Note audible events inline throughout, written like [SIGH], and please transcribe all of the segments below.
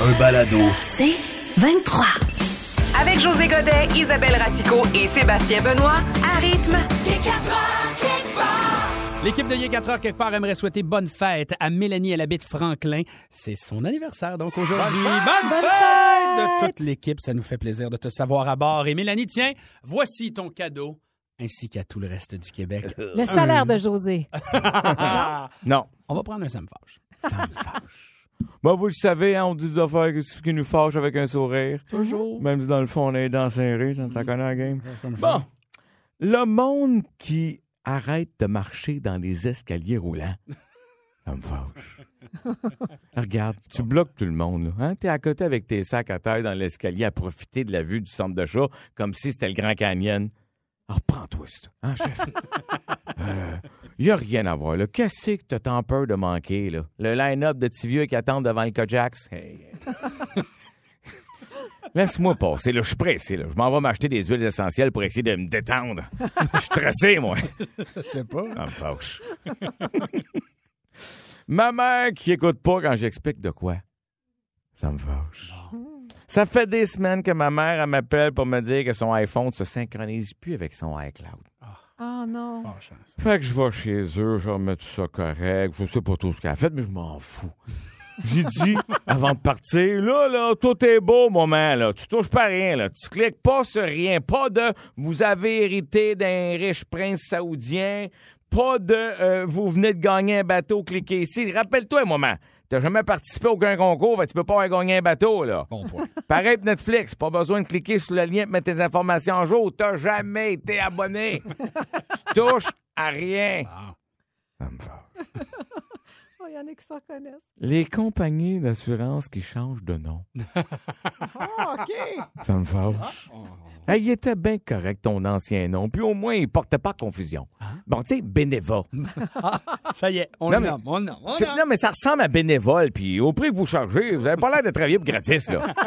Un balado. C'est 23. Avec José Godet, Isabelle Ratico et Sébastien Benoît, à rythme. L'équipe de Yé 4 heures quelque part aimerait souhaiter bonne fête à Mélanie Elle habite Franklin. C'est son anniversaire donc aujourd'hui. Bonne, fête! de toute l'équipe. Ça nous fait plaisir de te savoir à bord. Et Mélanie, tiens, voici ton cadeau ainsi qu'à tout le reste du Québec. Le salaire de José. [LAUGHS] Non? On va prendre un Sam Fâche. Bon, vous le savez, hein, on dit des affaires qui- qui nous fâchent avec un sourire. Toujours. Même si dans le fond, on est dans ça, ça connaît la game. Bon, le monde qui arrête de marcher dans les escaliers roulants, [LAUGHS] ça me fâche. [LAUGHS] Regarde, tu bloques tout le monde. Là, hein? T'es à côté avec tes sacs à terre dans l'escalier à profiter de la vue du centre de chat comme si c'était le Grand Canyon. Alors, prends-toi ça, hein, chef? [LAUGHS] Il n'y a rien à voir, là. Qu'est-ce que t'as tant peur de manquer, là? Le line-up de petits vieux qui attendent devant le Kojax? Hey. [LAUGHS] Laisse-moi passer, là. Je suis pressé, là. Je m'en vais m'acheter des huiles essentielles pour essayer de me détendre. Je suis stressé, moi. Je sais pas. Ça me fâche. [LAUGHS] Ma mère qui écoute pas quand j'explique de quoi. Ça me fâche. Ça fait des semaines que ma mère elle m'appelle pour me dire que son iPhone se synchronise plus avec son iCloud. Oh non. Fâchant, ça. Fait que je vais chez eux, je remets tout ça correct. Je sais pas tout ce qu'elle a fait, mais je m'en fous. J'ai dit, [LAUGHS] avant de partir, là, là, tout est beau, moment, là. Tu touches pas à rien, là. Tu cliques pas sur rien. Pas de vous avez hérité d'un riche prince saoudien. Pas de euh, vous venez de gagner un bateau, cliquez ici. Rappelle-toi un moment. T'as jamais participé à aucun concours, que tu peux pas avoir gagné un bateau, là. Bon point. [LAUGHS] Pareil pour Netflix, pas besoin de cliquer sur le lien pour mettre tes informations en jour. T'as jamais été abonné. [LAUGHS] tu touches à rien. Ah. Ça me [LAUGHS] Oh, il y en a qui s'en connaissent. Les compagnies d'assurance qui changent de nom. Oh, OK. Ça me fâche. Hey, il était bien correct, ton ancien nom. Puis au moins, il portait pas confusion. Bon, tu sais, Bénéva. [LAUGHS] Ça y est, on Non, le nomme, on le nomme, on nomme. Non, mais ça ressemble à bénévole. Puis au prix que vous chargez, vous avez pas l'air de travailler pour gratis, là. [LAUGHS]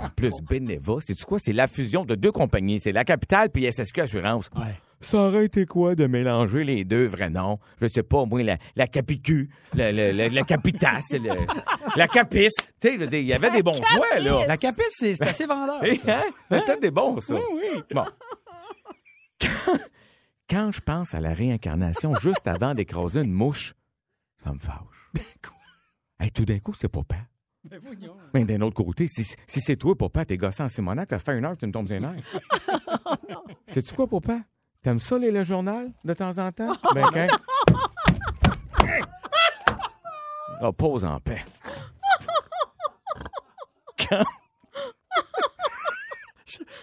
En plus, Bénéva, c'est quoi? C'est la fusion de deux compagnies. C'est la capitale puis SSQ Assurance. Ouais. Ça aurait été quoi de mélanger les deux vrais noms? Je sais pas, au moins la, la Capicu, la, la, la, la Capitas, le- la Capis. Tu sais, je veux dire, il y avait des bons choix, là. La capis, c'est assez vendeur. Ça. hein? C'est peut-être des bons, ça. Oui, oui. Bon. Quand, quand je pense à la réincarnation juste avant d'écraser une mouche, ça me fâche. Hey, tout d'un coup, c'est papa. Ben voyons. Mais d'un autre côté, si, si c'est toi, papa, t'es gossant en Simonac, t'as fait une heure, tu me tombes les nerfs. [LAUGHS] Sais-tu quoi, papa? T'aimes ça, les le journal, de temps en temps? [LAUGHS] Ben, quand... [LAUGHS] Oh, pose en paix. [LAUGHS]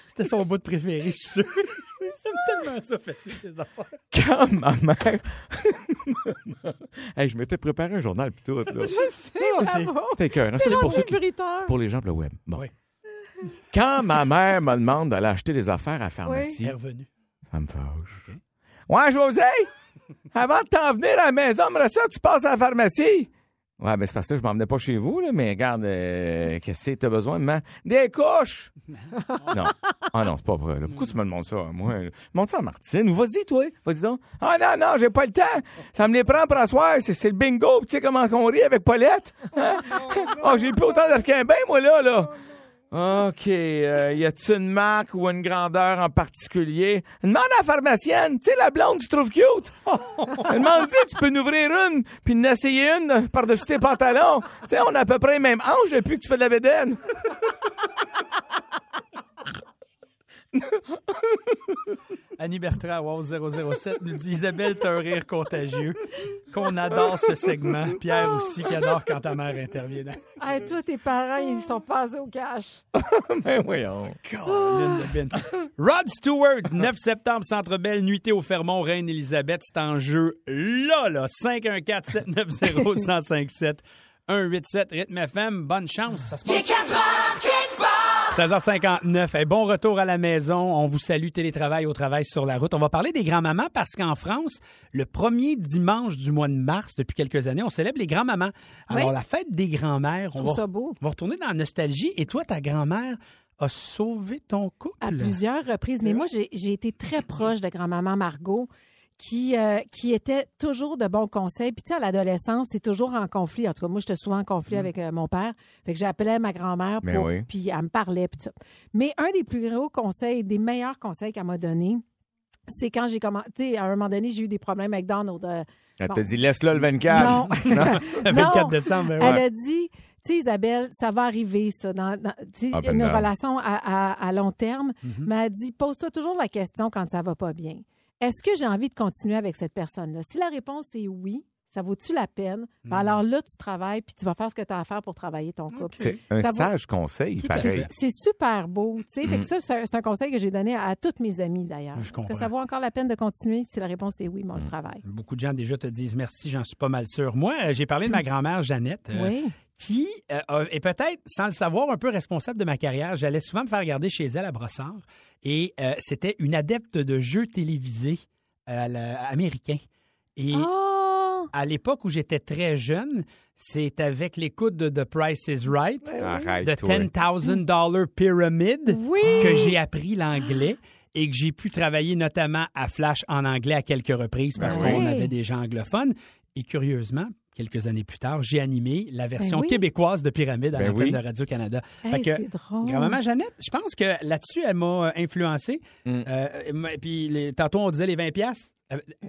C'était son bout de préféré, je suis sûr. J'aime tellement ça, facile, ces affaires. Quand ma mère... hey, je m'étais préparé un journal pis tout, là. C'est- Bravo. C'était cœur. C'est pour, qui- pour les gens pour le web. Bon. Oui. Quand ma mère me demande d'aller acheter des affaires à la pharmacie, est revenu. Ça me fâche. Ouais, José, [LAUGHS] avant de t'en venir à la maison, me ça, tu passes à la pharmacie. Ouais, ben c'est parce que je m'en venais pas chez vous, là, mais regarde, euh, qu'est-ce que t'as besoin, maman? Des couches! [LAUGHS] non. Ah non, c'est pas vrai. là. Pourquoi tu me demandes ça à moi? Montre ça à Martine. Vas-y, toi. Vas-y donc. Ah non, non, j'ai pas le temps. Ça me les prend pour asseoir. C'est, c'est le bingo. Tu sais comment on rit avec Paulette? Hein? [LAUGHS] Oh, j'ai plus autant qu'un bain, moi, là, là. OK. euh, y a-t-il une marque ou une grandeur en particulier? Demande à la pharmacienne. Tu sais, la blonde, tu trouves cute? [LAUGHS] Elle m'a dit, tu peux nous ouvrir une, puis en essayer une par-dessus tes pantalons. Tu sais, on a à peu près les mêmes hanches depuis que tu fais de la bédaine. [LAUGHS] Annie Bertrand, wow 007, nous dit Isabelle, t'as un rire contagieux. Qu'on adore ce segment. Pierre aussi, qui adore quand ta mère intervient. dans- Hey, toi, tes parents, ils sont passés au cash. [LAUGHS] Ben voyons. Colin de. Rod Stewart, 9 septembre, Centre Belle, nuitée au Fermont, Reine-Élisabeth. C'est en jeu là, là. 514-790-1057. 187 Rythme FM. Bonne chance. Ça se passe. 16h59. Eh, bon retour à la maison. On vous salue télétravail au travail sur la route. On va parler des grands-mamans parce qu'en France, le premier dimanche du mois de mars, depuis quelques années, on célèbre les grands-mamans. Alors, Oui. la fête des grands-mères, on va, ça beau. on va retourner dans la nostalgie. Et toi, ta grand-mère a sauvé ton couple? À plusieurs reprises. Mais moi, j'ai j'ai été très proche de grand-maman Margot qui, euh, qui était toujours de bons conseils. Puis, tu sais, à l'adolescence, c'est toujours en conflit. En tout cas, moi, j'étais souvent en conflit avec euh, mon père. Fait que j'appelais ma grand-mère Ben pour... oui. Puis, elle me parlait, puis tout ça. Mais un des plus gros conseils, des meilleurs conseils qu'elle m'a donné, c'est quand j'ai commencé... Tu sais, à un moment donné, j'ai eu des problèmes avec Donald. euh, Elle Bon. te dit, laisse-le le 24. non. [LAUGHS] [LAUGHS] Le 24 décembre, ben Elle a dit, tu sais, Isabelle, ça va arriver, ça, dans, une down. relation à, à- à long terme. Mhm. Mais elle dit, pose-toi toujours la question quand ça va pas bien. Est-ce que j'ai envie de continuer avec cette personne-là? Si la réponse est oui, ça vaut-tu la peine? Ben alors là, tu travailles, puis tu vas faire ce que tu as à faire pour travailler ton couple. C'est un Ça sage conseil, pareil. C'est super beau. tu sais. Fait que ça, c'est un conseil que j'ai donné à, à toutes mes amies, d'ailleurs. Est-ce que ça vaut encore la peine de continuer? Si la réponse est oui, mais on le travaille. Beaucoup de gens déjà te disent merci, j'en suis pas mal sûr. Moi, euh, j'ai parlé de ma grand-mère Jeannette. euh, Oui. Qui euh, est peut-être, sans le savoir, un peu responsable de ma carrière. J'allais souvent me faire regarder chez elle à Brossard et euh, c'était une adepte de jeux télévisés euh, américains. Et Oh! à l'époque où j'étais très jeune, c'est avec l'écoute de The Price is Right, Arrête, de toi. $10,000 Pyramid, Oui! que j'ai appris l'anglais et que j'ai pu travailler notamment à Flash en anglais à quelques reprises parce Ben qu'on oui. avait des gens anglophones. Et curieusement, quelques années plus tard, j'ai animé la version Ben oui. québécoise de Pyramide à Ben l'antenne oui. de Radio-Canada. Hey, c'est drôle. Grand-maman Jeannette, je pense que là-dessus, elle m'a euh, influencé. Mm. Euh, et puis, les- tantôt, on disait les 20 pièces.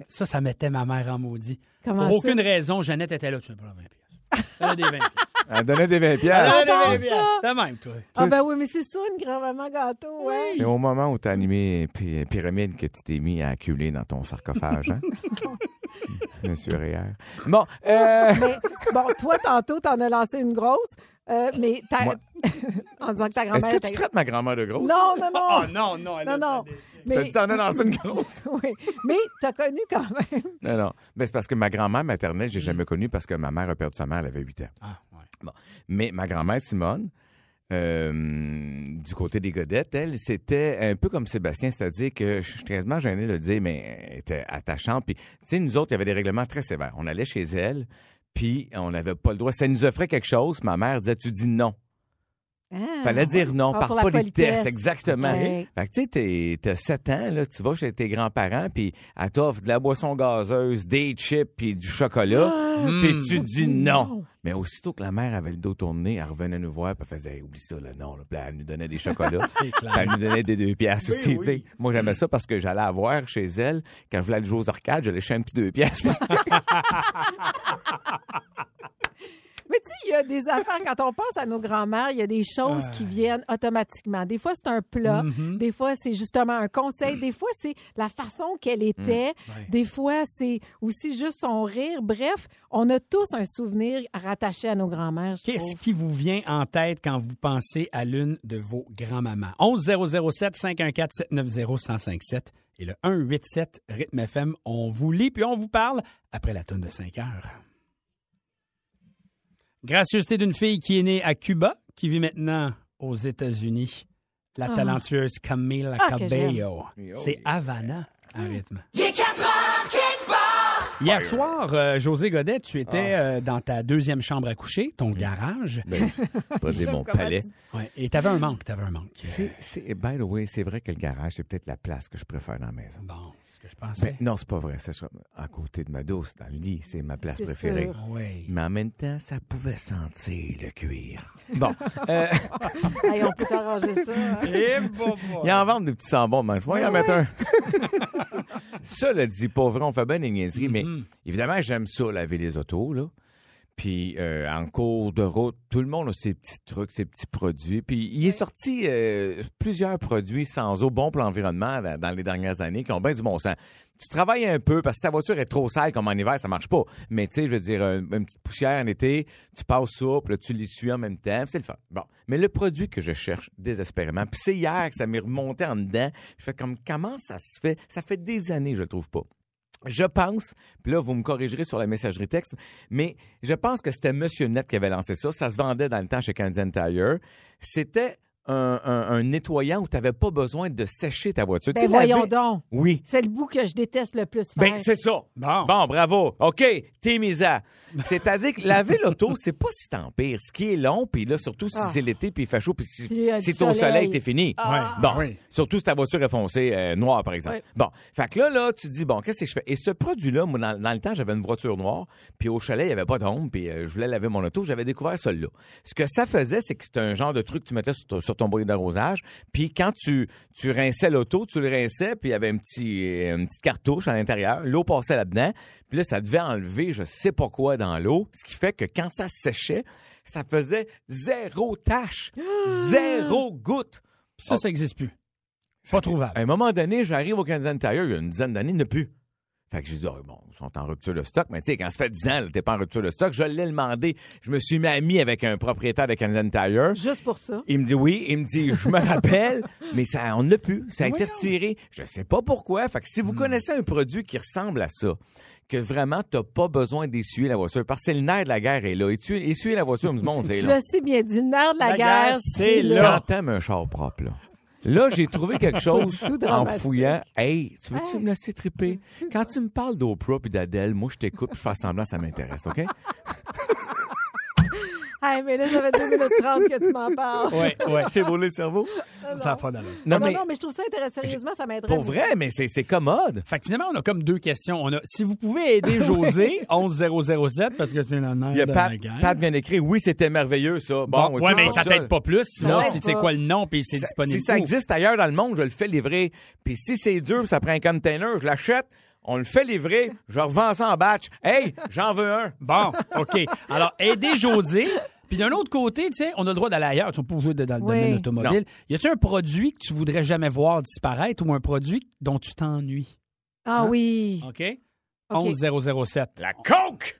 Ça, ça mettait ma mère en maudit. Comment Pour ça? aucune raison, Jeannette était là. Tu n'as pas 20 pièces. Elle a des 20 pièces. Elle donnait des 20 [LAUGHS] Elle piastres. a des 20 ça. pièces. T'as même, toi. Ah ben oui, mais c'est ça, une grand-maman gâteau, ouais. C'est au moment où tu as animé Py- Pyramide que tu t'es mis à acculer dans ton sarcophage, hein? [LAUGHS] [LAUGHS] Monsieur Réer. [LAUGHS] Bon, euh, Mais bon, toi, tantôt, t'en as lancé une grosse, euh, mais t'as- Moi- [LAUGHS] en disant que ta est-ce grand-mère que était... tu traites ma grand-mère de grosse? Non, non, non. Oh non, non. elle non, non. T'as Mais, dit t'en as lancé une grosse? oui. mais t'as connu quand même. Non, non. Ben, c'est parce que ma grand-mère maternelle, j'ai jamais connue parce que ma mère a perdu sa mère, elle avait 8 ans. Ah, ouais. Mais ma grand-mère Simone, euh, du côté des Godettes, elle, c'était un peu comme Sébastien, c'est-à-dire que je suis très gêné de le dire, mais elle était attachante. Puis, tu sais, nous autres, il y avait des règlements très sévères. On allait chez elle, puis on n'avait pas le droit. Elle nous offrait quelque chose, ma mère disait, tu dis non. Ah, Fallait dire non, Ah, par politesse, politesse. exactement. Ok. Fait que tu sais, t'es- t'as 7 ans, là, tu vas chez tes grands-parents, puis elle t'offre de la boisson gazeuse, des chips, puis du chocolat, puis tu dis non. Mais aussitôt que la mère avait le dos tourné, elle revenait nous voir, puis elle faisait, Hey, oublie ça, là, non. Là. Puis elle nous donnait des chocolats. [LAUGHS] C'est clair. Puis elle nous donnait des deux piastres Oui, aussi, oui. Moi, j'aimais ça parce que j'allais avoir chez elle, quand je voulais aller jouer aux arcades, j'allais chez un petit deux piastres. [LAUGHS] Mais tu sais, il y a des affaires, quand on pense à nos grands-mères, il y a des choses qui viennent automatiquement. Des fois, c'est un plat. Mhm. Des fois, c'est justement un conseil. Des fois, c'est la façon qu'elle était. Ouais. Des fois, c'est aussi juste son rire. Bref, on a tous un souvenir rattaché à nos grands-mères, Qu'est-ce qui vous vient en tête quand vous pensez à l'une de vos grands-mamans? 11007 514 790 1057 et le 187 Rythme FM. On vous lit puis on vous parle après la tonne de 5 heures. Gracieuseté d'une fille qui est née à Cuba, qui vit maintenant aux États-Unis. La Ah. talentueuse Camila Ah, Cabello. C'est Havana à Mm. rythme. Hier soir, euh, José Godet, tu étais Ah. euh, dans ta deuxième chambre à coucher, ton garage. ben, [LAUGHS] pas dire mon palais. tu- Ouais, et t'avais un manque, t'avais un manque. C'est- by the way, c'est vrai que le garage, c'est peut-être la place que je préfère dans la maison. Bon, ce que je pensais. Mais non, c'est pas vrai. C'est à côté de ma douce, dans le lit, c'est ma place préférée. sûr. Oui. Mais en même temps, ça pouvait sentir le cuir. [LAUGHS] Bon, euh, [LAUGHS] Hey, on peut t'arranger ça. hein? [LAUGHS] il y en vend des petits sambons, mais je vais y en mettre un. ça, le dit, pour vrai, on fait bien des niaiseries, mais évidemment, j'aime ça, laver les autos, là. Puis euh, en cours de route, tout le monde a ses petits trucs, ses petits produits. Puis il est sorti euh, plusieurs produits sans eau bons pour l'environnement dans, dans les dernières années qui ont bien du bon sens. Tu travailles un peu parce que ta voiture est trop sale comme en hiver, ça marche pas. Mais tu sais, je veux dire, un- une, petite poussière en été, tu passes là, tu l'essuies en même temps, c'est le fun. Bon. Mais le produit que je cherche désespérément, puis c'est hier que ça m'est remonté en dedans, je fais comme, comment ça se fait? Ça fait des années que je le trouve pas. Je pense, puis là, vous me corrigerez sur la messagerie texte, mais je pense que c'était Monsieur Net qui avait lancé ça. Ça se vendait dans le temps chez Canadian Tire. C'était un, un- un nettoyant où tu n'avais pas besoin de sécher ta voiture. Tu Ben voyons laver- donc. Oui. C'est le bout que je déteste le plus faire. Ben, c'est ça. Bon. Bon, bravo. OK, t'es mise à. C'est-à-dire que laver l'auto, c'est pas si tant pire. Ce qui est long, puis là, surtout si Ah. c'est l'été, puis il fait chaud, puis si, au soleil, soleil. t'es fini. Ah. Bon, Oui. surtout si ta voiture est foncée euh, noire, par exemple. Oui. Bon, fait que là, là, tu dis, bon, qu'est-ce que je fais? Et ce produit-là, moi, dans, dans le temps, j'avais une voiture noire, puis au chalet, il n'y avait pas d'ombre, puis euh, je voulais laver mon auto, j'avais découvert celui-là. Ce que ça faisait, c'est que c'était un genre de truc que tu mettais sur ton, sur ton bouillie d'arrosage, puis quand tu, tu rinçais l'auto, tu le rinçais, puis il y avait un petit, une petite cartouche à l'intérieur, l'eau passait là-dedans, puis là, ça devait enlever je sais pas quoi dans l'eau, ce qui fait que quand ça séchait, ça faisait zéro tache, [GASPS] zéro goutte. Puis ça, ça n'existe plus. Pas trouvable. À un moment donné, j'arrive au Canadian Tire, il y a une dizaine d'années, il n'y a plus. Fait que j'ai dit, Ah, bon, ils sont en rupture de stock. Mais tu sais, quand ça fait 10 ans, t'es pas en rupture de stock, je l'ai demandé. Je me suis mis ami avec un propriétaire de Canadian Tire. Juste pour ça? Il me dit oui, il me dit je me rappelle, [LAUGHS] mais ça on ne l'a plus, ça a été retiré. Je sais pas pourquoi. Fait que si vous connaissez un produit qui ressemble à ça, que vraiment t'as pas besoin d'essuyer la voiture, parce que c'est le nerf de la guerre est là. Essuyer, essuyer la voiture, du monde, c'est Tu là. l'as si bien dit, le nerf de la, La guerre, guerre, c'est c'est là. là. Quand t'aimes un char propre, là. Là, j'ai trouvé quelque chose en fouillant. Hey, tu veux-tu Hey. me laisser triper? Quand tu me parles d'Oprah puis d'Adèle, moi, je t'écoute je fais semblant, ça m'intéresse, OK? Hey, mais là, ça fait 2 minutes 30 que tu m'en parles. Ouais, ouais. Je t'ai volé le cerveau? Ça n'a pas d'allure. Non, Non, mais non, mais je trouve ça intéressant. Sérieusement, ça m'aiderait. pour vrai, mais c'est c'est commode. Fait que finalement, on a comme deux questions. On a, si vous pouvez aider [LAUGHS] José, 11007, parce que c'est une Il y a de Pat, la guerre. Pat vient d'écrire, oui, c'était merveilleux, ça. Bon, Bon, ouais, mais ça t'aide pas plus. Sinon, si c'est quoi le nom, puis c'est disponible. Si ça existe ailleurs dans le monde, je le fais livrer. Puis si c'est dur, ça prend un container, je l'achète, on le fait livrer, je revends ça en batch. Hey, j'en veux un. Bon, OK. Alors, aider José. Puis d'un autre côté, tu sais, on a le droit d'aller ailleurs. Tu peux pas jouer dans le Oui. domaine automobile. Y a-tu un produit que tu voudrais jamais voir disparaître ou un produit dont tu t'ennuies? Ah oui. OK? OK. 11007. La coke!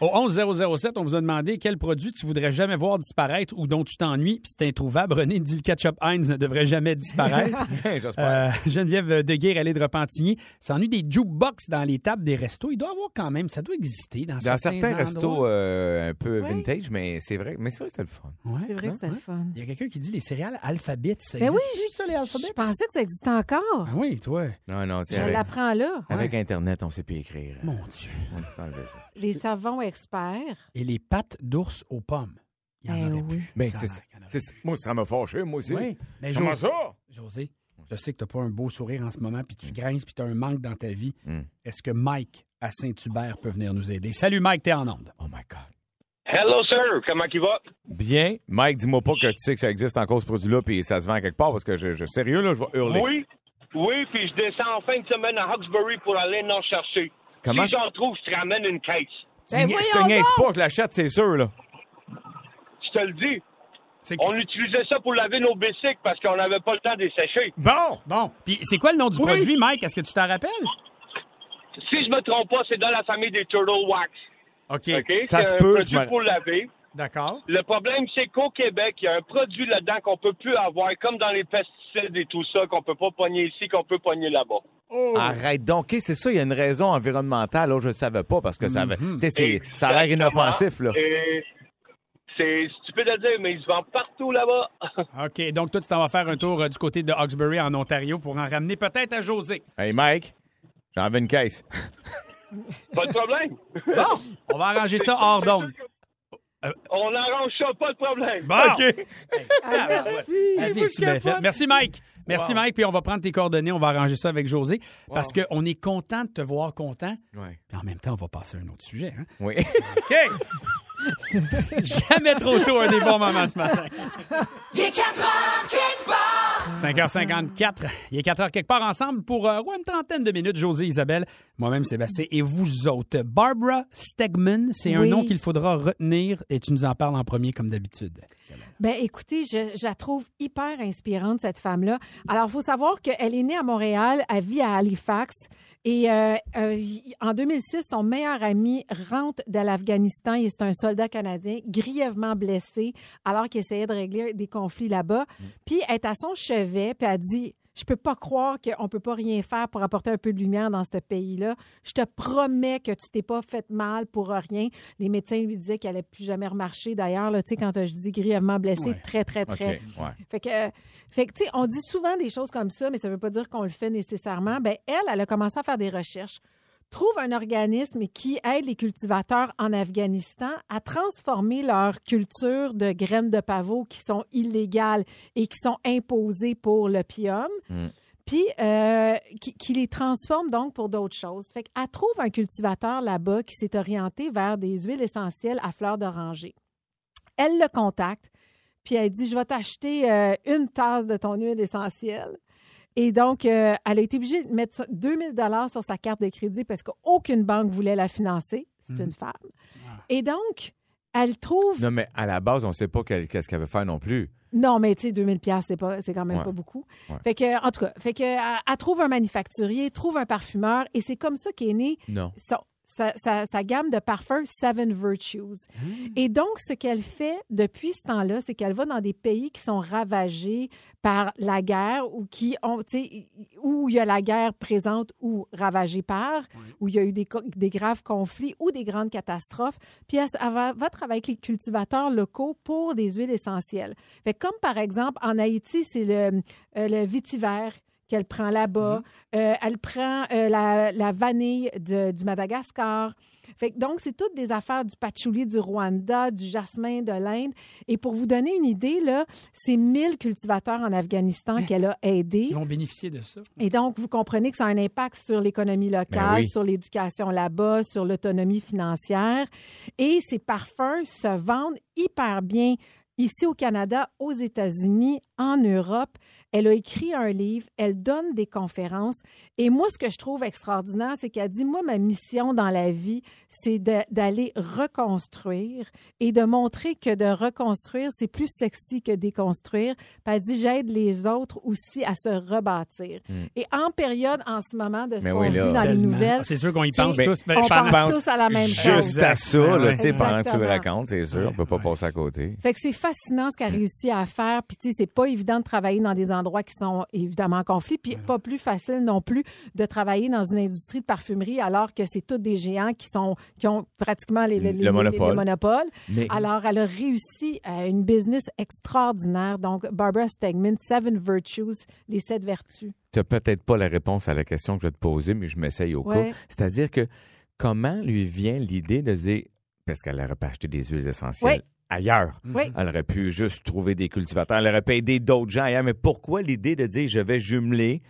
Au 11007, on vous a demandé quel produit tu voudrais jamais voir disparaître ou dont tu t'ennuies. Puis c'est introuvable. René dit le ketchup Heinz ne devrait jamais disparaître. [LAUGHS] Euh, Geneviève Deguire, elle est de Repentigny, s'ennuie des jukebox dans les tables des restos. Il doit y avoir quand même, ça doit exister dans, Dans certains endroits. restos euh, un peu Oui. vintage, mais c'est vrai, mais c'est vrai que c'était le fun. Ouais, C'est vrai que c'était le fun. Il y a quelqu'un qui dit les céréales Alphabet. Ça Ben oui, je- ça, les Alphabet? Je pensais que ça existait encore. Ah oui, toi. Non, non, tu sais, Je avec, l'apprends là. avec Internet, on sait plus écrire. Mon Dieu. On peut enlever ça. Les savons Et les pâtes d'ours aux pommes. Il y en Eh oui. plus. Ben, Ça c'est y en C'est. Moi, ça m'a fâché, moi aussi. Oui. Mais Comment José, ça? José, je sais que tu n'as pas un beau sourire en ce moment, puis tu grinces, puis tu as un manque dans ta vie. Mm. Est-ce que Mike à Saint-Hubert peut venir nous aider? Salut Mike, t'es en onde. Oh my God. Hello, sir. Comment il va? Bien. Mike, dis-moi pas que tu sais que ça existe encore ce produit-là puis ça se vend quelque part parce que je, je sérieux, là, je vais hurler. Oui. Oui, puis je descends en fin de semaine à Hawkesbury pour aller en chercher. Comment si j'en trouve, je te ramène une caisse. Tu Ben je te niaise pas, je l'achète, c'est sûr, là. Je te le dis. On utilisait ça pour laver nos bicycles parce qu'on n'avait pas le temps de les sécher. Bon, bon. Puis c'est quoi le nom du Oui. produit, Mike? Est-ce que tu t'en rappelles? Si je me trompe pas, c'est dans la famille des Turtle Wax. OK. OK? Ça C'est se un peut, produit je me- pour laver. D'accord. Le problème, c'est qu'au Québec, il y a un produit là-dedans qu'on peut plus avoir, comme dans les pesticides et tout ça, qu'on peut pas pogner ici, qu'on peut pogner là-bas. Arrête donc. OK, c'est ça, il y a une raison environnementale. Là, je ne savais pas parce que ça avait. C'est- ça a l'air inoffensif, là. Et c'est stupide à dire, mais ils se vendent partout là-bas. [LAUGHS] OK. Donc, toi, tu t'en vas faire un tour euh, du côté de Hawkesbury, en Ontario, pour en ramener peut-être à José. Hey, Mike, j'en veux une caisse. [LAUGHS] pas de problème. Bon, on va arranger ça hors d'onde. On n'arrange ça, pas de problème. Bon. Ah, merci. Vie est-tu bien faite? Merci, Mike. Merci, Mike. Puis on va prendre tes coordonnées. On va arranger ça avec José. Parce qu'on est content de te voir content. Ouais. Puis en même temps, on va passer à un autre sujet. Hein? Oui. [LAUGHS] Jamais trop tôt, un des bons moments ce matin. Il est 4 heures quelque part. 5h54. Il est 4h quelque part ensemble pour euh, une trentaine de minutes. José, Isabelle, moi-même Sébastien et vous autres. Barbara Stegman, c'est un nom qu'il faudra retenir et tu nous en parles en premier comme d'habitude. Ben écoutez, je, je la trouve hyper inspirante, cette femme-là. Alors, il faut savoir qu'elle est née à Montréal, elle vit à Halifax. Et euh, euh, en 2006, son meilleur ami rentre de l'Afghanistan et c'est un soldat canadien grièvement blessé alors qu'il essayait de régler des conflits là-bas. Puis elle est à son chevet, puis elle dit je peux pas croire qu'on peut pas rien faire pour apporter un peu de lumière dans ce pays-là. Je te promets que tu t'es pas fait mal pour rien. Les médecins lui disaient qu'elle allait plus jamais remarcher. D'ailleurs, tu sais, quand je dis grièvement blessé, Ouais. très, très, très. ouais. Fait que, euh, fait que, tu sais, on dit souvent des choses comme ça, mais ça veut pas dire qu'on le fait nécessairement. Ben, elle, elle a commencé à faire des recherches. Trouve un organisme qui aide les cultivateurs en Afghanistan à transformer leur culture de graines de pavot qui sont illégales et qui sont imposées pour l'opium Mm. puis euh, qui, qui les transforme donc pour d'autres choses. Fait qu'elle trouve un cultivateur là-bas qui s'est orienté vers des huiles essentielles à fleurs d'oranger. Elle le contacte, puis elle dit, je vais t'acheter euh, une tasse de ton huile essentielle. Et donc, euh, elle a été obligée de mettre ça- 2000 dollars sur sa carte de crédit parce qu'aucune banque voulait la financer. C'est une femme. Et donc, elle trouve... Non, mais à la base, on ne sait pas qu'est-ce qu'elle veut faire non plus. Non, mais tu sais, 2000 pièces c'est pas, c'est quand même Ouais. pas beaucoup. Ouais. Fait que, en tout cas, fait que, elle, elle trouve un manufacturier, trouve un parfumeur, et c'est comme ça qu'est né Non. son- sa, sa- sa gamme de parfums Seven Virtues. Et donc, ce qu'elle fait depuis ce temps-là, c'est qu'elle va dans des pays qui sont ravagés par la guerre ou qui ont, tu sais, où il y a la guerre présente ou ravagée par, où il y a eu des, graves conflits ou des grandes catastrophes. Puis elle, elle va, va travailler avec les cultivateurs locaux pour des huiles essentielles. Fait comme par exemple en Haïti, c'est le, euh, le qu'elle prend là-bas. Euh, elle prend euh, la, la vanille de- du Madagascar. Fait que donc, c'est toutes des affaires du patchouli du Rwanda, du jasmin de l'Inde. Et pour vous donner une idée, là, c'est 1000 cultivateurs en Afghanistan qu'elle a aidés. Ils vont bénéficier de ça. Et donc, vous comprenez que ça a un impact sur l'économie locale, Ben oui. sur l'éducation là-bas, sur l'autonomie financière. Et ces parfums se vendent hyper bien ici au Canada, aux États-Unis, en Europe. Elle a écrit un livre, elle donne des conférences. Et moi, ce que je trouve extraordinaire, c'est qu'elle dit, moi, ma mission dans la vie, c'est d'aller reconstruire et de montrer que de reconstruire, c'est plus sexy que déconstruire. Puis elle dit, j'aide les autres aussi à se rebâtir. Et en période, en ce moment, de ce Mais qu'on oui, vit dans les nouvelles, Ah, C'est sûr qu'on y pense Mais tous. on je pense tous à la même chose. Juste à ça, là, ouais. tu sais, pendant que tu le racontes, c'est sûr. On peut pas passer à côté. Fait que c'est fascinant ce qu'elle a réussi à faire. Puis, tu sais, c'est pas évident de travailler dans des endroits qui sont évidemment en conflit. Puis, pas plus facile non plus de travailler dans une industrie de parfumerie alors que c'est tous des géants qui sont qui ont pratiquement les, les- Le les- monopole. les monopoles. Mais- Alors, elle a réussi à une business extraordinaire. Donc, Barbara Stegman, Seven Virtues, les sept vertus. Tu n'as peut-être pas la réponse à la question que je vais te poser, mais je m'essaye au Ouais. cas. C'est-à-dire que comment lui vient l'idée de se dire, parce qu'elle aurait pas acheté des huiles essentielles Oui. Ailleurs. Oui. Elle aurait pu juste trouver des cultivateurs, elle aurait pu aider d'autres gens ailleurs, mais pourquoi l'idée de dire je vais jumeler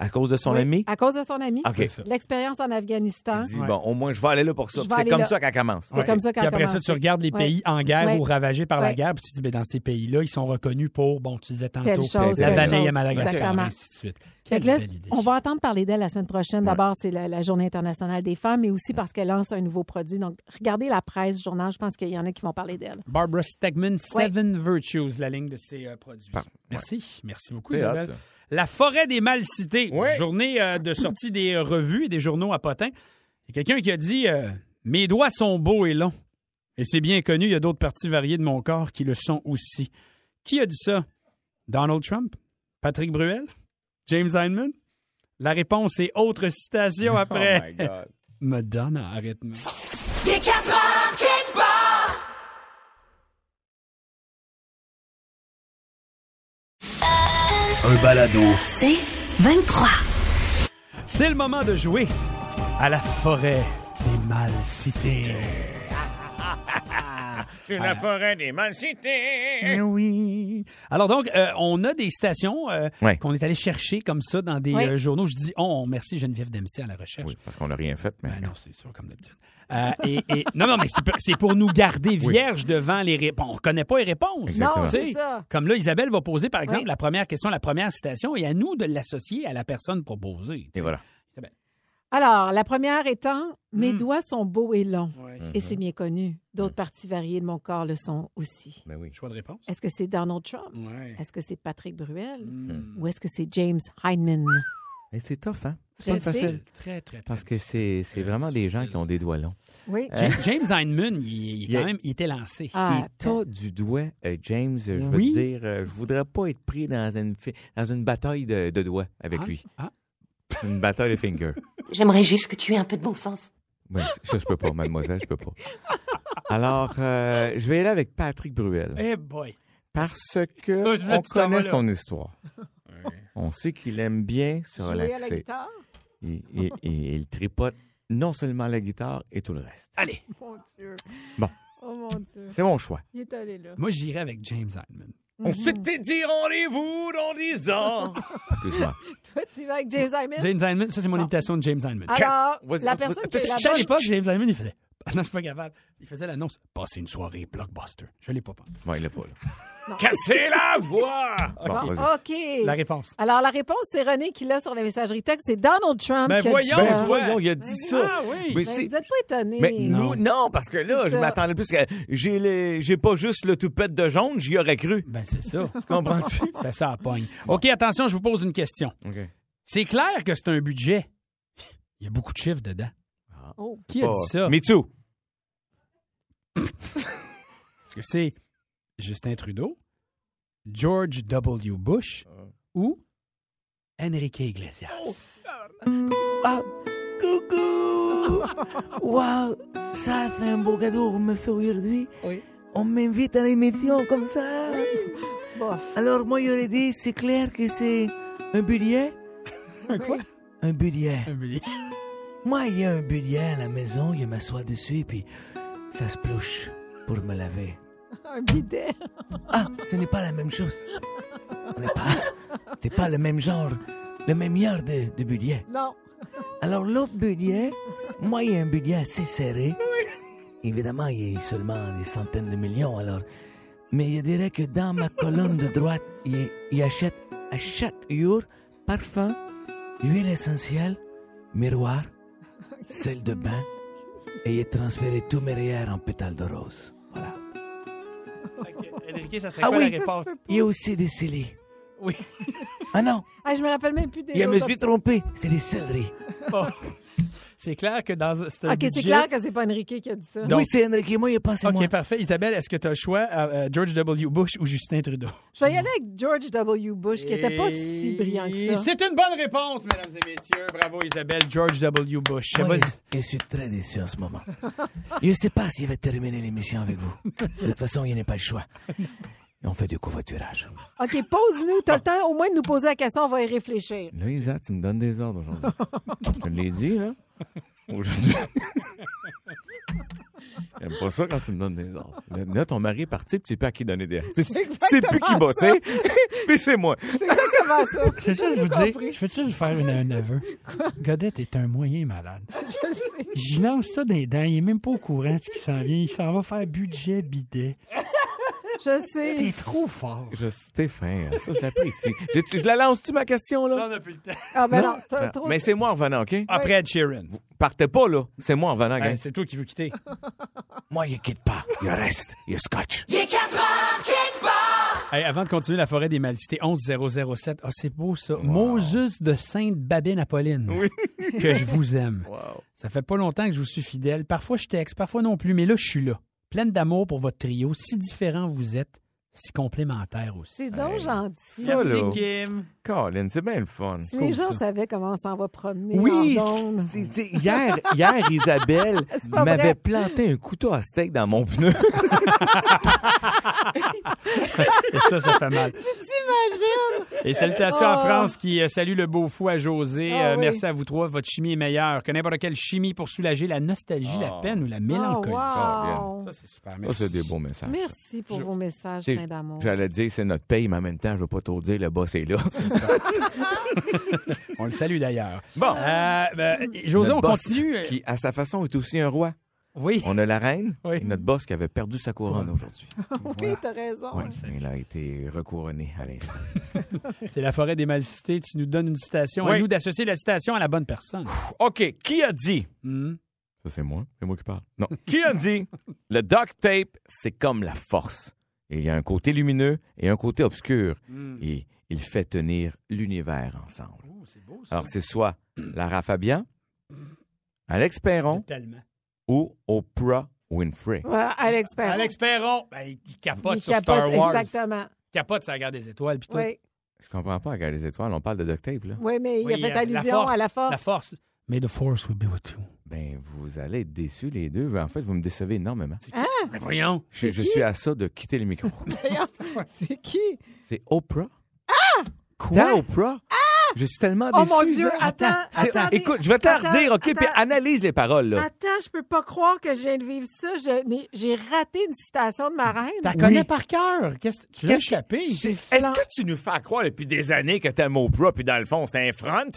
à cause de son Oui, ami? À cause de son ami. OK. L'expérience en Afghanistan. Tu dis, bon, au moins, je vais aller là pour ça. C'est comme ça qu'elle commence. C'est comme ça qu'elle a après ça, tu regardes les Ouais. pays en guerre Ouais. ou ravagés par la Ouais. guerre, puis tu te dis, ben, dans ces pays-là, ils sont reconnus pour, bon, tu disais tantôt, Telle chose, la vanille à Madagascar, et ainsi de suite. Fait Quelle que là, belle idée. on va entendre parler d'elle la semaine prochaine. D'abord, c'est la, la Journée internationale des femmes, mais aussi parce qu'elle lance un nouveau produit. Donc, regardez la presse, le journal, je pense qu'il y en a qui vont parler d'elle. Barbara Stegman, Seven Virtues, la ligne de ses euh, produits. Par- Merci. Merci beaucoup, Isabelle. ça. La forêt des mal cités. Journée euh, de sortie des revues et des journaux à Potin. Il y a quelqu'un qui a dit euh, Mes doigts sont beaux et longs. Et c'est bien connu, il y a d'autres parties variées de mon corps qui le sont aussi. Qui a dit ça? Donald Trump? Patrick Bruel? James Heinemann La réponse est autre citation [LAUGHS] après. Oh my God. [LAUGHS] Madonna, arrête-moi. Un balado. C'est 23. C'est le moment de jouer à la forêt des mal cités. Sur la forêt des Malcités. Eh oui. Alors donc, euh, on a des citations euh, Ouais. qu'on est allé chercher comme ça dans des Oui. euh, journaux. Je dis on, merci Geneviève Dempsey à la recherche. Oui, parce qu'on n'a rien fait, mais. Ben non, c'est sûr, comme d'habitude. Euh, et, et- non, non, mais c'est pour, c'est pour nous garder vierges devant les réponses. On ne reconnaît pas les réponses. Exactement. Non, c'est ça. Comme là, Isabelle va poser, par exemple, Oui. la première question, la première citation, et à nous de l'associer à la personne proposée. Et voilà. Alors, la première étant Mes Mm. doigts sont beaux et longs. Ouais. Et c'est bien connu. D'autres parties variées de mon corps le sont aussi. Ben oui. Choix de réponse? Est-ce que c'est Donald Trump? Ouais. Est-ce que c'est Patrick Bruel? Mm. Ou est-ce que c'est James Heinemann? Mais c'est tough, hein? Je Pas sais. facile. Très, très, très Parce que c'est c'est vraiment des gens qui ont des doigts longs. Oui. Ja- James Heinemann, il, il est Il quand même, il était lancé. Ah, Et t'as du doigt, euh, James, je veux Oui. te dire, euh, je voudrais pas être pris dans une, dans une bataille de, de doigts avec Ah, lui. ah. Une bataille de fingers. [LAUGHS] J'aimerais juste que tu aies un peu de bon sens. Oui, ça, je peux pas, mademoiselle, je peux pas. [LAUGHS] Alors, euh, je vais aller avec Patrick Bruel. Eh boy. Parce que Oh, je on connaît son histoire. On sait qu'il aime bien se Jouer à la relaxer. guitare? Il, il- il- il tripote non seulement la guitare et tout le reste. Allez, Mon Dieu. Bon. Oh mon Dieu. C'est mon choix. Il est allé là. moi, j'irai avec James Heinemann. On s'était dit rendez-vous dans 10 ans. [LAUGHS] Excuse-moi. Toi, tu vas avec James Hyman? James Heinemann, ça, c'est mon imitation de James Heinemann. Alors, la personne qui est sais, à là-bas... l'époque, James Heinemann, il faisait. Ah non, je suis pas capable. Il faisait l'annonce. Passez une soirée blockbuster. Je l'ai pas pas. Bon, il est pas là. Cassez la voix! Bon, Bon, vas-y. OK. La réponse. Alors, la réponse, c'est René qui l'a sur la messagerie texte. C'est Donald Trump Ben qui a voyons, dit Ben ça. voyons, il a dit ça. Ah oui. Mais Ben, c'est- vous n'êtes pas étonné. Mais Non. nous, non, parce que là, C'est je ça. m'attendais plus que j'ai les, j'ai pas juste le toupette de jaune, j'y aurais cru. Ben, c'est ça. [LAUGHS] Comprends-tu? C'était ça à pogne. OK, attention, je vous pose une question. OK. C'est clair que c'est un budget. Il y a beaucoup de chiffres dedans. Oh. Qui a dit ça? Me too. [LAUGHS] Est-ce que c'est Justin Trudeau, George W. Bush ou Enrique Iglesias? Ah, coucou! [LAUGHS] Wow, ça c'est un beau cadeau qu'on me fait aujourd'hui. Oui. On m'invite à l'émission comme ça. Bof. Alors moi j'aurais dit, c'est clair que c'est un budget. Un [LAUGHS] quoi? Un budget. Un billet. Moi, il y a un budget à la maison, je m'assois dessus et puis ça se plouche pour me laver. [LAUGHS] Un bidet. Ah, ce n'est pas la même chose. On n'est pas, c'est pas le même genre, le même genre de, de budget. Non. Alors l'autre budget, moi il y a un budget assez serré. Évidemment, il y a seulement des centaines de millions alors. Mais je dirais que dans ma colonne de droite, il, il achète à chaque jour parfum, huile essentielle, miroir, sel de bain et il a transféré tous mes rayures en pétales de rose. Voilà. Enrique, ça serait Ah quoi oui. la réponse? Il y a aussi des scellés. Oui. Ah non, Ah, je me rappelle même plus des je me suis trompé, c'est des céleris. Bon. C'est clair que dans un OK, c'est clair que c'est pas Enrique qui a dit ça. Donc- oui, c'est Enrique, moi, il a pensé OK, moi. parfait. Isabelle, est-ce que tu as le choix euh, euh, George W. Bush ou Justin Trudeau? Je vais y aller avec George W. Bush, qui était pas si brillant que ça. C'est une bonne réponse, mesdames et messieurs. Bravo, Isabelle. George W. Bush. Moi, je, je suis très déçu en ce moment. je ne sais pas s'il va terminer l'émission avec vous. De toute façon, il n'y a pas le choix. Et on fait du covoiturage. OK, pose-nous. T'as le temps au moins de nous poser la question, on va y réfléchir. Là, Isa, tu me donnes des ordres aujourd'hui. Je te l'ai dit, là. Aujourd'hui. [LAUGHS] J'aime pas ça quand tu me donnes des ordres. Là, Là, ton mari est parti, puis tu sais plus à qui donner des ordres. Tu sais plus qui bosser, [LAUGHS] puis c'est moi. C'est exactement ça. Je veux juste vous dire, je veux juste vous faire une- un aveu. Godette est un moyen malade. [LAUGHS] Je sais. Je lance ça dans les dents, il est même pas au courant de ce qui s'en vient. Il s'en va faire budget bidet. Je T'es sais. trop fort. Je, fin, hein. ça, je l'apprécie. [LAUGHS] Je la lance-tu, ma question, là? on a plus le temps. Ah, ben non, t'as Ah, trop. Mais c'est moi en revenant, OK? Après Ed Sheeran. Partez pas, là. C'est moi en revenant, gang. Hey, c'est toi qui veux quitter. [LAUGHS] Moi, il quitte pas. Il reste. Il scotch. Il est 4 heures quelque part. Hey, avant de continuer la forêt des malicités, 11007. Ah, c'est beau ça. Moses de Sainte-Babine Apolline. Que je vous aime. [LAUGHS] Wow. Ça fait pas longtemps que je vous suis fidèle. Parfois je texte, parfois non plus, mais là je suis là. Pleine d'amour pour votre trio. Si différents vous êtes, si complémentaires aussi. C'est donc gentil. Ça, là. Kim. Colin, c'est bien le fun. Si les gens ça. savaient comment on s'en va promener Oui, en [LAUGHS] hier, hier, Isabelle [LAUGHS] m'avait vrai. planté un couteau à steak dans mon pneu. [LAUGHS] Et ça, ça fait mal. T'imagines? Et salutations à France qui euh, salue le beau fou à José. Ah Euh, oui. Merci à vous trois. Votre chimie est meilleure que n'importe quelle chimie pour soulager la nostalgie, la peine ou la mélancolie. Oh, wow. Ça, c'est super. Ça, Merci. c'est des beaux messages. Merci pour vos messages Tu pleins d'amour. J'allais dire, c'est notre paye, mais en même temps, je veux pas trop dire, le boss est là. On le salue d'ailleurs. Bon. Euh, ben, José, Notre on boss, continue. Qui, à sa façon, est aussi un roi. Oui. On a la reine Oui. et notre boss qui avait perdu sa couronne aujourd'hui. [LAUGHS] Oui, t'as raison. Oui, il a été recouronné à l'instant. [LAUGHS] C'est la forêt des mal cités. Tu nous donnes une citation. Oui. À nous d'associer la citation à la bonne personne. OK, qui a dit? Hmm. Ça, c'est moi. C'est moi qui parle. Non. qui a dit? [LAUGHS] Le duct tape, c'est comme la force. Il y a un côté lumineux et un côté obscur. Et il fait tenir l'univers ensemble. Oh, c'est beau, ça. Alors, c'est soit Lara Fabian, Alex Perron ou Oprah Winfrey. Ouais, Alex Perron. Alex Perron, ben, il il capote Il sur capote, Star Wars. Exactement. Il capote sur la guerre des étoiles. Puis tout. Oui. Je comprends pas, regarde les étoiles, on parle de duct tape, là. oui, mais il Oui, a fait euh, allusion à la force. La force. May the force will be with you. Ben, vous allez être déçus, les deux. En fait, vous me décevez énormément. Ben voyons. Je, je qui? suis à ça de quitter le micro. [LAUGHS] Voyons, C'est qui? C'est Oprah? Ah! Quoi? Oprah? Je suis tellement Oh déçu. mon Dieu, attends, C'est- attends. Écoute, je vais te la redire, OK? Puis analyse les paroles, là. Attends, je peux pas croire que je viens de vivre ça. J'ai raté une citation de ma reine. La connais par cœur. Qu'est-ce tu l'as échappé? Est-ce que tu nous fais croire depuis des années que t'aimes Oprah, puis dans le fond, c'est un front?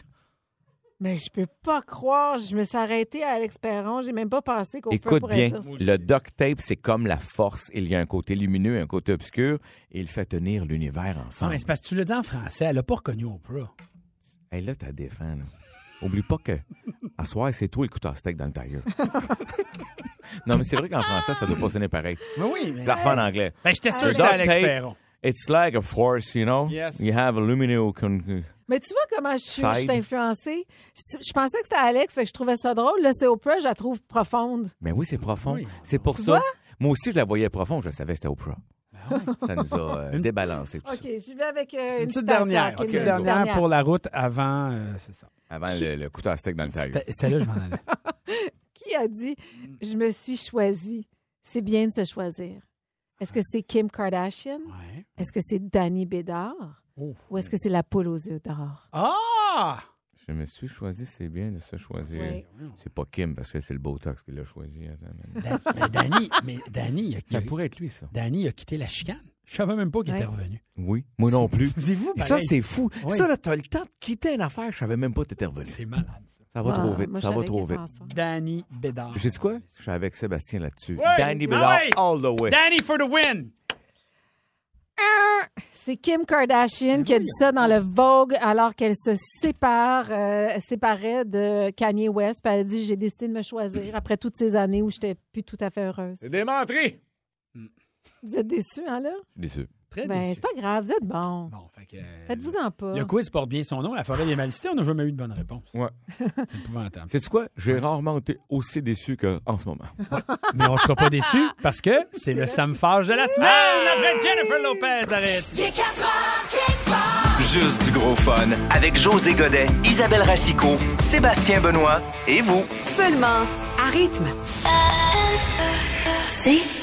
Mais je peux pas croire. Je me suis arrêtée à Alex Perron. J'ai même pas pensé qu'au feu Écoute pourrait bien, le duct tape, c'est comme la force. Il y a un côté lumineux et un côté obscur, et il fait tenir l'univers Non, ensemble. mais c'est parce que tu le dis en français. Elle n'a pas reconnu Oprah. Hey, là, t'as défend, là. Oublie pas que, à soir, c'est toi le couteau à steak dans le tailleur. [LAUGHS] non, mais c'est vrai qu'en français, ça doit pas sonner pareil. Mais oui, mais. En anglais. Ben, j'étais sûr que c'était Alex Perron. It's like a force, you know? Yes. You have a luminous... con- Mais tu vois comment je suis, je Side. suis influencée? Je, pensais que c'était Alex, fait que je trouvais ça drôle. Là, c'est Oprah, je la trouve profonde. Ben oui, c'est profond. Oui. C'est pour Tu ça. vois? Moi aussi, je la voyais profonde, je savais que c'était Oprah. [LAUGHS] Ça nous a euh, débalancé tout OK, j'y vais avec euh, une, Une petite citation. dernière. OK, Une une petite dernière pour la route avant. euh, c'est ça. Avant le, le couteau à steak dans le tailleur. C'était c'était là je m'en allais. [LAUGHS] Qui a dit Je me suis choisie? C'est bien de se choisir. Est-ce que c'est Kim Kardashian? Ouais. Est-ce que c'est Danny Bédard? Oh. Ou est-ce que c'est la poule aux yeux d'or? Ah! Je me suis choisi, c'est bien de se choisir. Oui. C'est pas Kim, parce que c'est le Botox qui l'a choisi. Attends, mais- [LAUGHS] Dan- mais Danny, mais Danny, il a, Ça pourrait être lui, ça. Danny a quitté la chicane. Je savais même pas qu'il Ouais. était revenu. Oui, moi non plus. C'est vous, Et ça, c'est fou. Oui. Ça, là, t'as le temps de quitter une affaire, je savais même pas que t'étais revenu. C'est malade, ça. Ça va Ah, trop vite, moi, je ça va trop vite. Danny Bédard. J'ai dit quoi? Je suis avec Sébastien là-dessus. Ouais. Danny Ah Bédard, ouais. all the way. Danny for the win! C'est Kim Kardashian qui a dit ça dans le Vogue alors qu'elle se sépare, euh, séparait de Kanye West. Puis elle a dit J'ai décidé de me choisir après toutes ces années où j'étais plus tout à fait heureuse. C'est démontré. Vous êtes déçus, hein, là? Déçu. Très Ben, déçu. c'est pas grave, vous êtes bons. Bon, fait que, euh, Faites-vous-en pas. Le quiz porte bien son nom. La forêt des malicités, on n'a jamais eu de bonne réponse. Ouais. [LAUGHS] C'est épouvantable. Sais-tu quoi? J'ai rarement été aussi déçu qu'en ce moment. Mais on sera pas déçus parce que c'est le Sam Fage de la semaine. Après Jennifer Lopez, arrête. Il est 4 heures, quelque part. Juste du gros fun avec José Godet, Isabelle Racicot, Sébastien Benoît et vous. Seulement à rythme. C'est